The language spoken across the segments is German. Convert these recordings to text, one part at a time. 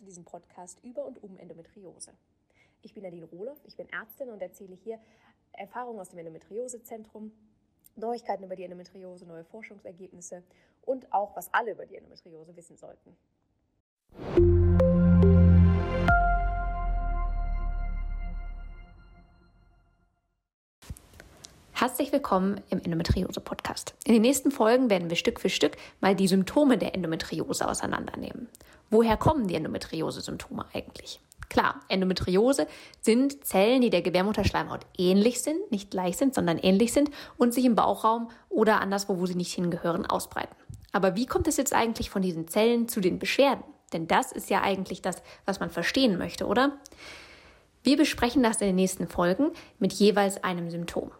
zu diesem Podcast über und um Endometriose. Ich bin Nadine Rohloff, ich bin Ärztin und erzähle hier Erfahrungen aus dem Endometriosezentrum, Neuigkeiten über die Endometriose, neue Forschungsergebnisse und auch, was alle über die Endometriose wissen sollten. Herzlich willkommen im Endometriose-Podcast. In den nächsten Folgen werden wir Stück für Stück mal die Symptome der Endometriose auseinandernehmen. Woher kommen die Endometriose-Symptome eigentlich? Klar, Endometriose sind Zellen, die der Gebärmutterschleimhaut ähnlich sind, nicht gleich sind, sondern ähnlich sind und sich im Bauchraum oder anderswo, wo sie nicht hingehören, ausbreiten. Aber wie kommt es jetzt eigentlich von diesen Zellen zu den Beschwerden? Denn das ist ja eigentlich das, was man verstehen möchte, oder? Wir besprechen das in den nächsten Folgen mit jeweils einem Symptom.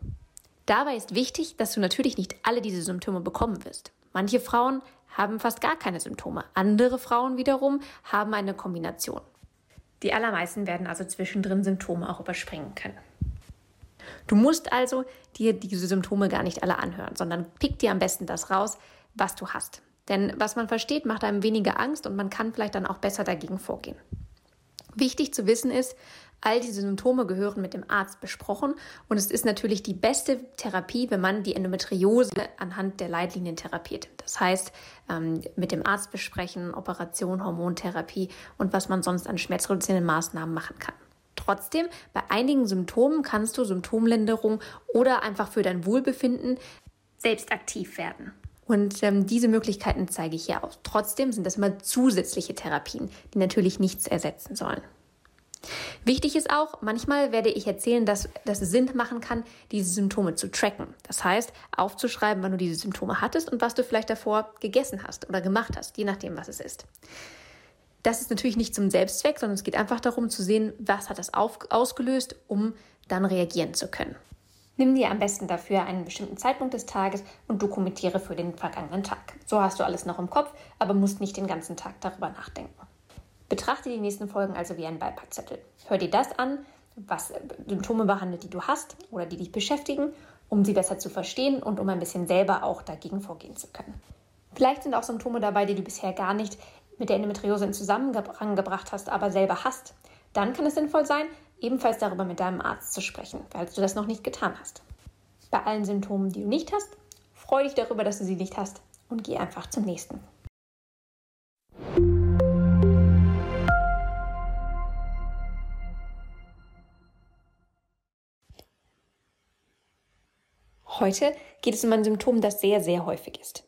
Dabei ist wichtig, dass du natürlich nicht alle diese Symptome bekommen wirst. Manche Frauen haben fast gar keine Symptome. Andere Frauen wiederum haben eine Kombination. Die allermeisten werden also zwischendrin Symptome auch überspringen können. Du musst also dir diese Symptome gar nicht alle anhören, sondern pick dir am besten das raus, was du hast. Denn was man versteht, macht einem weniger Angst und man kann vielleicht dann auch besser dagegen vorgehen. Wichtig zu wissen ist, all diese Symptome gehören mit dem Arzt besprochen und es ist natürlich die beste Therapie, wenn man die Endometriose anhand der Leitlinien therapiert. Das heißt, ähm, mit dem Arzt besprechen, Operation, Hormontherapie und was man sonst an schmerzreduzierenden Maßnahmen machen kann. Trotzdem, bei einigen Symptomen kannst du Symptomlinderung oder einfach für dein Wohlbefinden selbst aktiv werden. Und ähm, diese Möglichkeiten zeige ich hier auch. Trotzdem sind das immer zusätzliche Therapien, die natürlich nichts ersetzen sollen. Wichtig ist auch, manchmal werde ich erzählen, dass, es Sinn machen kann, diese Symptome zu tracken. Das heißt, aufzuschreiben, wann du diese Symptome hattest und was du vielleicht davor gegessen hast oder gemacht hast, je nachdem, was es ist. Das ist natürlich nicht zum Selbstzweck, sondern es geht einfach darum zu sehen, was hat das auf, ausgelöst, um dann reagieren zu können. Nimm dir am besten dafür einen bestimmten Zeitpunkt des Tages und dokumentiere für den vergangenen Tag. So hast du alles noch im Kopf, aber musst nicht den ganzen Tag darüber nachdenken. Betrachte die nächsten Folgen also wie einen Beipackzettel. Hör dir das an, was Symptome behandelt, die du hast oder die dich beschäftigen, um sie besser zu verstehen und um ein bisschen selber auch dagegen vorgehen zu können. Vielleicht sind auch Symptome dabei, die du bisher gar nicht mit der Endometriose in Zusammenhang gebracht hast, aber selber hast. Dann kann es sinnvoll sein, ebenfalls darüber mit deinem Arzt zu sprechen, falls du das noch nicht getan hast. Bei allen Symptomen, die du nicht hast, freu dich darüber, dass du sie nicht hast und geh einfach zum nächsten. Heute geht es um ein Symptom, das sehr, sehr häufig ist.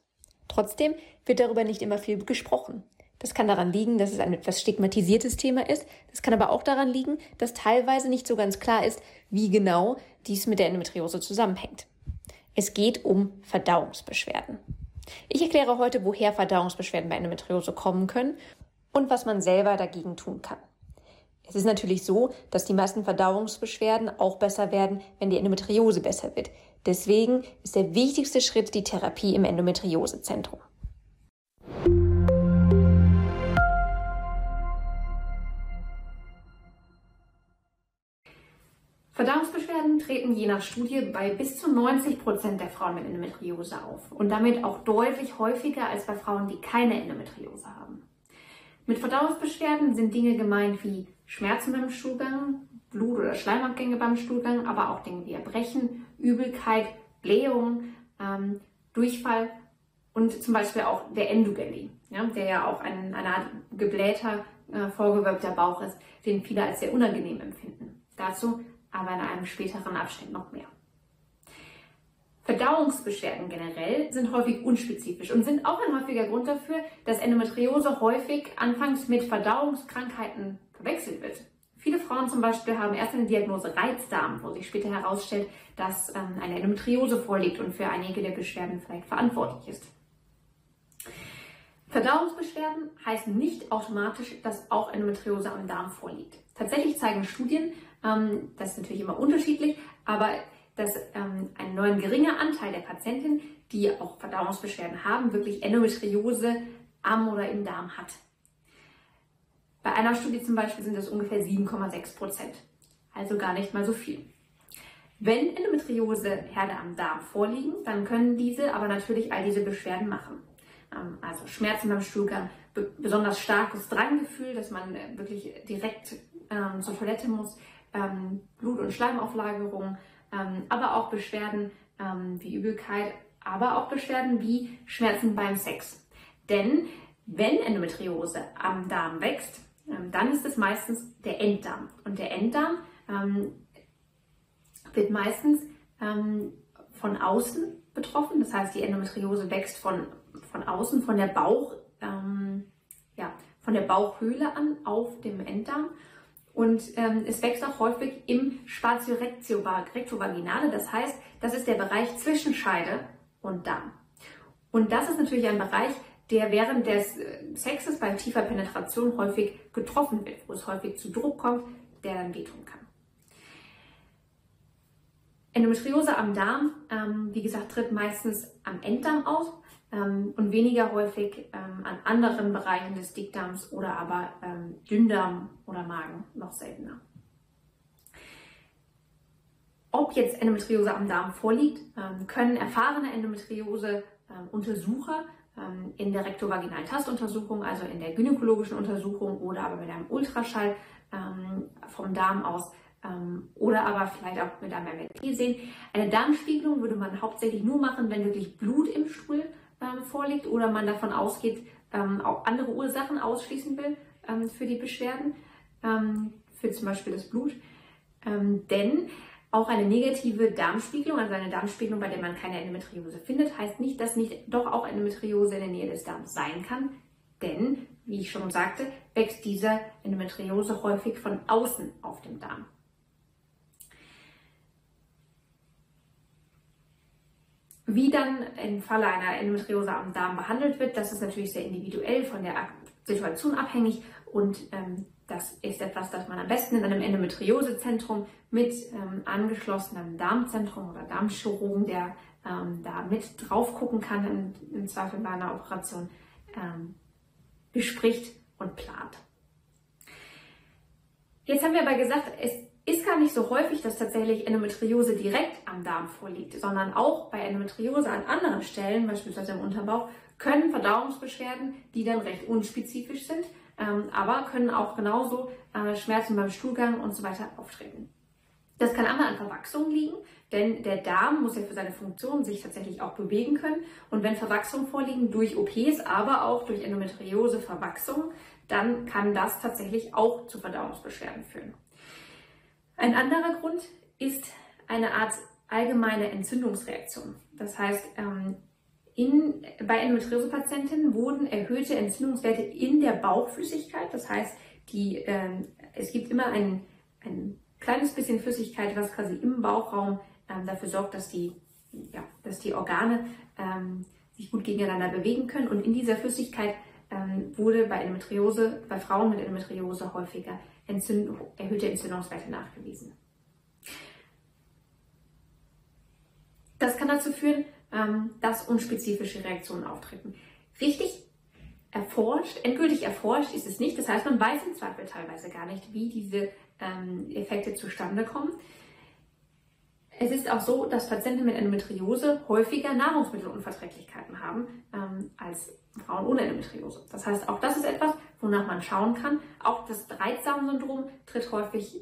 Trotzdem wird darüber nicht immer viel gesprochen. Das kann daran liegen, dass es ein etwas stigmatisiertes Thema ist. Das kann aber auch daran liegen, dass teilweise nicht so ganz klar ist, wie genau dies mit der Endometriose zusammenhängt. Es geht um Verdauungsbeschwerden. Ich erkläre heute, woher Verdauungsbeschwerden bei Endometriose kommen können und was man selber dagegen tun kann. Es ist natürlich so, dass die meisten Verdauungsbeschwerden auch besser werden, wenn die Endometriose besser wird. Deswegen ist der wichtigste Schritt die Therapie im Endometriosezentrum. Verdauungsbeschwerden treten je nach Studie bei bis zu 90 Prozent der Frauen mit Endometriose auf und damit auch deutlich häufiger als bei Frauen, die keine Endometriose haben. Mit Verdauungsbeschwerden sind Dinge gemeint wie Schmerzen beim Stuhlgang, Blut- oder Schleimabgänge beim Stuhlgang, aber auch Dinge wie Erbrechen, Übelkeit, Blähung, ähm, Durchfall und zum Beispiel auch der Endogelli, ja, der ja auch ein, eine Art geblähter, äh, vorgewölbter Bauch ist, den viele als sehr unangenehm empfinden. Dazu aber in einem späteren Abschnitt noch mehr. Verdauungsbeschwerden generell sind häufig unspezifisch und sind auch ein häufiger Grund dafür, dass Endometriose häufig anfangs mit Verdauungskrankheiten verwechselt wird. Viele Frauen zum Beispiel haben erst eine Diagnose Reizdarm, wo sich später herausstellt, dass ähm, eine Endometriose vorliegt und für einige der Beschwerden vielleicht verantwortlich ist. Verdauungsbeschwerden heißen nicht automatisch, dass auch Endometriose am Darm vorliegt. Tatsächlich zeigen Studien, ähm, das ist natürlich immer unterschiedlich, aber dass ähm, ein neuen geringer Anteil der Patientinnen, die auch Verdauungsbeschwerden haben, wirklich Endometriose am oder im Darm hat. Bei einer Studie zum Beispiel sind es ungefähr 7,6 Prozent, also gar nicht mal so viel. Wenn Endometrioseherde am Darm vorliegen, dann können diese aber natürlich all diese Beschwerden machen. Ähm, also Schmerzen beim Stuhlgang, besonders starkes Dranggefühl, dass man äh, wirklich direkt ähm, zur Toilette muss, ähm, Blut- und Schleimauflagerung, aber auch Beschwerden wie Übelkeit, aber auch Beschwerden wie Schmerzen beim Sex. Denn wenn Endometriose am Darm wächst, dann ist es meistens der Enddarm. Und der Enddarm ähm, wird meistens ähm, von außen betroffen. Das heißt, die Endometriose wächst von, von außen, von der Bauch, ähm, ja, von der Bauchhöhle an auf dem Enddarm. Und ähm, es wächst auch häufig im Spatio rectovaginale. Das heißt, das ist der Bereich zwischen Scheide und Darm. Und das ist natürlich ein Bereich, der während des äh, Sexes bei tiefer Penetration häufig getroffen wird, wo es häufig zu Druck kommt, der dann wehtun kann. Endometriose am Darm, ähm, wie gesagt, tritt meistens am Enddarm aus ähm, und weniger häufig ähm, an anderen Bereichen des Dickdarms oder aber ähm, Dünndarm oder Magen noch seltener. Ob jetzt Endometriose am Darm vorliegt, ähm, können erfahrene Endometriose-Untersucher ähm, in der rektovaginalen Tastuntersuchung, also in der gynäkologischen Untersuchung oder aber mit einem Ultraschall vom Darm aus ähm, oder aber vielleicht auch mit einem MRT sehen. Eine Darmspiegelung würde man hauptsächlich nur machen, wenn wirklich Blut im Stuhl ähm, vorliegt oder man davon ausgeht, ähm, auch andere Ursachen ausschließen will ähm, für die Beschwerden, ähm, für zum Beispiel das Blut. Ähm, denn auch eine negative Darmspiegelung, also eine Darmspiegelung, bei der man keine Endometriose findet, heißt nicht, dass nicht doch auch Endometriose in der Nähe des Darms sein kann. Denn, wie ich schon sagte, wächst diese Endometriose häufig von außen auf dem Darm. Wie dann im Falle einer Endometriose am Darm behandelt wird, das ist natürlich sehr individuell von der Situation abhängig und ähm, das ist etwas, das man am besten in einem Endometriosezentrum mit ähm, angeschlossenem Darmzentrum oder Darmchirurgen, der ähm, da mit drauf gucken kann, im, im Zweifel bei einer Operation, ähm, bespricht und plant. Jetzt haben wir aber gesagt, es ist gar nicht so häufig, dass tatsächlich Endometriose direkt am Darm vorliegt, sondern auch bei Endometriose an anderen Stellen, beispielsweise im Unterbauch, können Verdauungsbeschwerden, die dann recht unspezifisch sind, ähm, aber können auch genauso äh, Schmerzen beim Stuhlgang und so weiter auftreten. Das kann einmal an Verwachsungen liegen, denn der Darm muss ja für seine Funktion sich tatsächlich auch bewegen können. Und wenn Verwachsungen vorliegen durch OPs, aber auch durch Endometriose Verwachsungen, dann kann das tatsächlich auch zu Verdauungsbeschwerden führen. Ein anderer Grund ist eine Art allgemeine Entzündungsreaktion. Das heißt, ähm, in, bei Endometriose-Patientinnen wurden erhöhte Entzündungswerte in der Bauchflüssigkeit. Das heißt, die, ähm, es gibt immer ein, ein kleines bisschen Flüssigkeit, was quasi im Bauchraum ähm, dafür sorgt, dass die, ja, dass die Organe ähm, sich gut gegeneinander bewegen können. Und in dieser Flüssigkeit ähm, wurde bei Endometriose, bei Frauen mit Endometriose häufiger Entzünd erhöhte Entzündungswerte nachgewiesen. Das kann dazu führen, ähm, dass unspezifische Reaktionen auftreten. Richtig erforscht, endgültig erforscht ist es nicht. Das heißt, man weiß im Zweifel teilweise gar nicht, wie diese ähm, Effekte zustande kommen. Es ist auch so, dass Patienten mit Endometriose häufiger Nahrungsmittelunverträglichkeiten haben ähm, als Frauen ohne Endometriose. Das heißt, auch das ist etwas, wonach man schauen kann. Auch das Reizdarmsyndrom tritt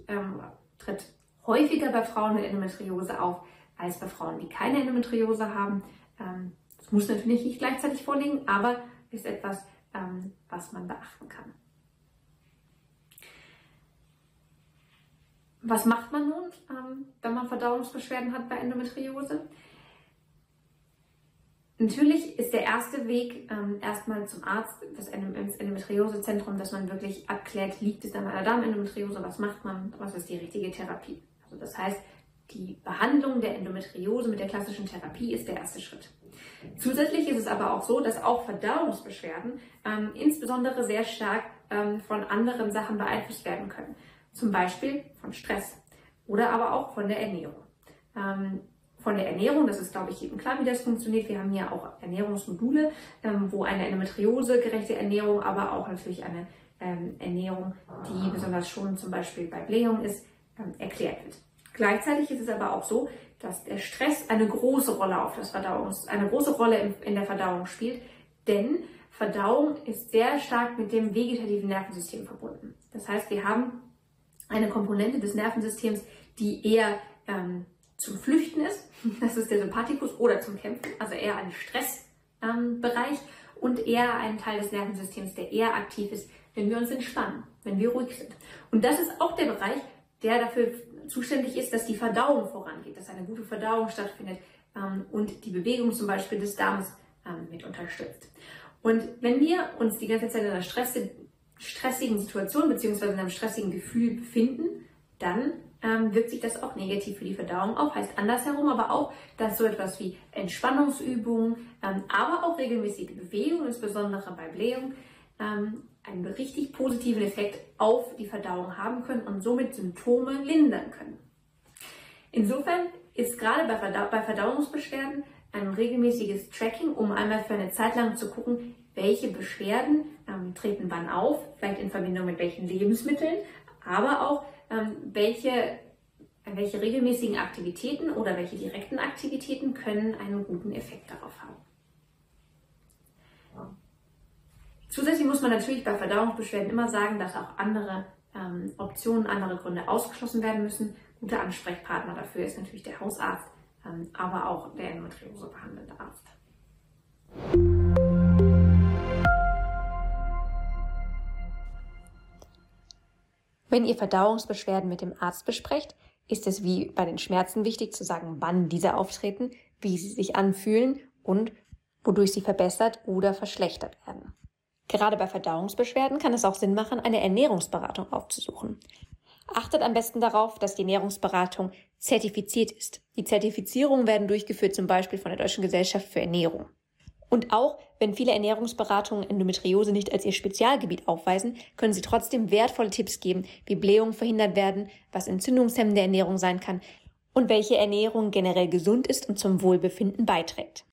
ähm, tritt häufiger bei Frauen mit Endometriose auf als bei Frauen, die keine Endometriose haben. Ähm, das muss natürlich nicht gleichzeitig vorliegen, aber ist etwas, ähm, was man beachten kann. Was macht man nun, ähm, wenn man Verdauungsbeschwerden hat bei Endometriose? Natürlich ist der erste Weg erstmal zum Arzt, das Endometriosezentrum, dass man wirklich abklärt, liegt es an einer Darmendometriose, was macht man, was ist die richtige Therapie. Also das heißt, die Behandlung der Endometriose mit der klassischen Therapie ist der erste Schritt. Zusätzlich ist es aber auch so, dass auch Verdauungsbeschwerden ähm, insbesondere sehr stark ähm, von anderen Sachen beeinflusst werden können. Zum Beispiel von Stress oder aber auch von der Ernährung. Ähm, von der Ernährung, das ist, glaube ich, jedem klar, wie das funktioniert. Wir haben hier auch Ernährungsmodule, ähm, wo eine Endometriose-gerechte Ernährung, aber auch natürlich eine ähm, Ernährung, die besonders schon zum Beispiel bei Blähung ist, ähm, erklärt wird. Gleichzeitig ist es aber auch so, dass der Stress eine große Rolle auf das Verdauungs, eine große Rolle in, der Verdauung spielt, denn Verdauung ist sehr stark mit dem vegetativen Nervensystem verbunden. Das heißt, wir haben eine Komponente des Nervensystems, die eher ähm, zum Flüchten ist. Das ist der Sympathikus oder zum Kämpfen, also eher ein Stressbereich ähm, und eher ein Teil des Nervensystems, der eher aktiv ist, wenn wir uns entspannen, wenn wir ruhig sind. Und das ist auch der Bereich, der dafür zuständig ist, dass die Verdauung vorangeht, dass eine gute Verdauung stattfindet ähm, und die Bewegung zum Beispiel des Darms ähm, mit unterstützt. Und wenn wir uns die ganze Zeit in einer stressigen Situation beziehungsweise in einem stressigen Gefühl befinden, dann ähm, wirkt sich das auch negativ für die Verdauung auf. Heißt andersherum aber auch, dass so etwas wie Entspannungsübungen, ähm, aber auch regelmäßige Bewegung, insbesondere bei Blähung, ähm, einen richtig positiven Effekt auf die Verdauung haben können und somit Symptome lindern können. Insofern ist gerade bei, Verdau bei Verdauungsbeschwerden ein regelmäßiges Tracking, um einmal für eine Zeit lang zu gucken, welche Beschwerden ähm, treten wann auf, vielleicht in Verbindung mit welchen Lebensmitteln, aber auch ähm, welche, welche regelmäßigen Aktivitäten oder welche direkten Aktivitäten können einen guten Effekt darauf haben. Zusätzlich muss man natürlich bei Verdauungsbeschwerden immer sagen, dass auch andere ähm, Optionen, andere Gründe ausgeschlossen werden müssen. Guter Ansprechpartner dafür ist natürlich der Hausarzt, ähm, aber auch der Endometriose behandelnde Arzt. Wenn ihr Verdauungsbeschwerden mit dem Arzt besprecht, ist es wie bei den Schmerzen wichtig zu sagen, wann diese auftreten, wie sie sich anfühlen und wodurch sie verbessert oder verschlechtert werden. Gerade bei Verdauungsbeschwerden kann es auch Sinn machen, eine Ernährungsberatung aufzusuchen. Achtet am besten darauf, dass die Ernährungsberatung zertifiziert ist. Die Zertifizierungen werden durchgeführt zum Beispiel von der Deutschen Gesellschaft für Ernährung. Und auch wenn viele Ernährungsberatungen Endometriose nicht als ihr Spezialgebiet aufweisen, können sie trotzdem wertvolle Tipps geben, wie Blähungen verhindert werden, was entzündungshemmende Ernährung sein kann und welche Ernährung generell gesund ist und zum Wohlbefinden beiträgt.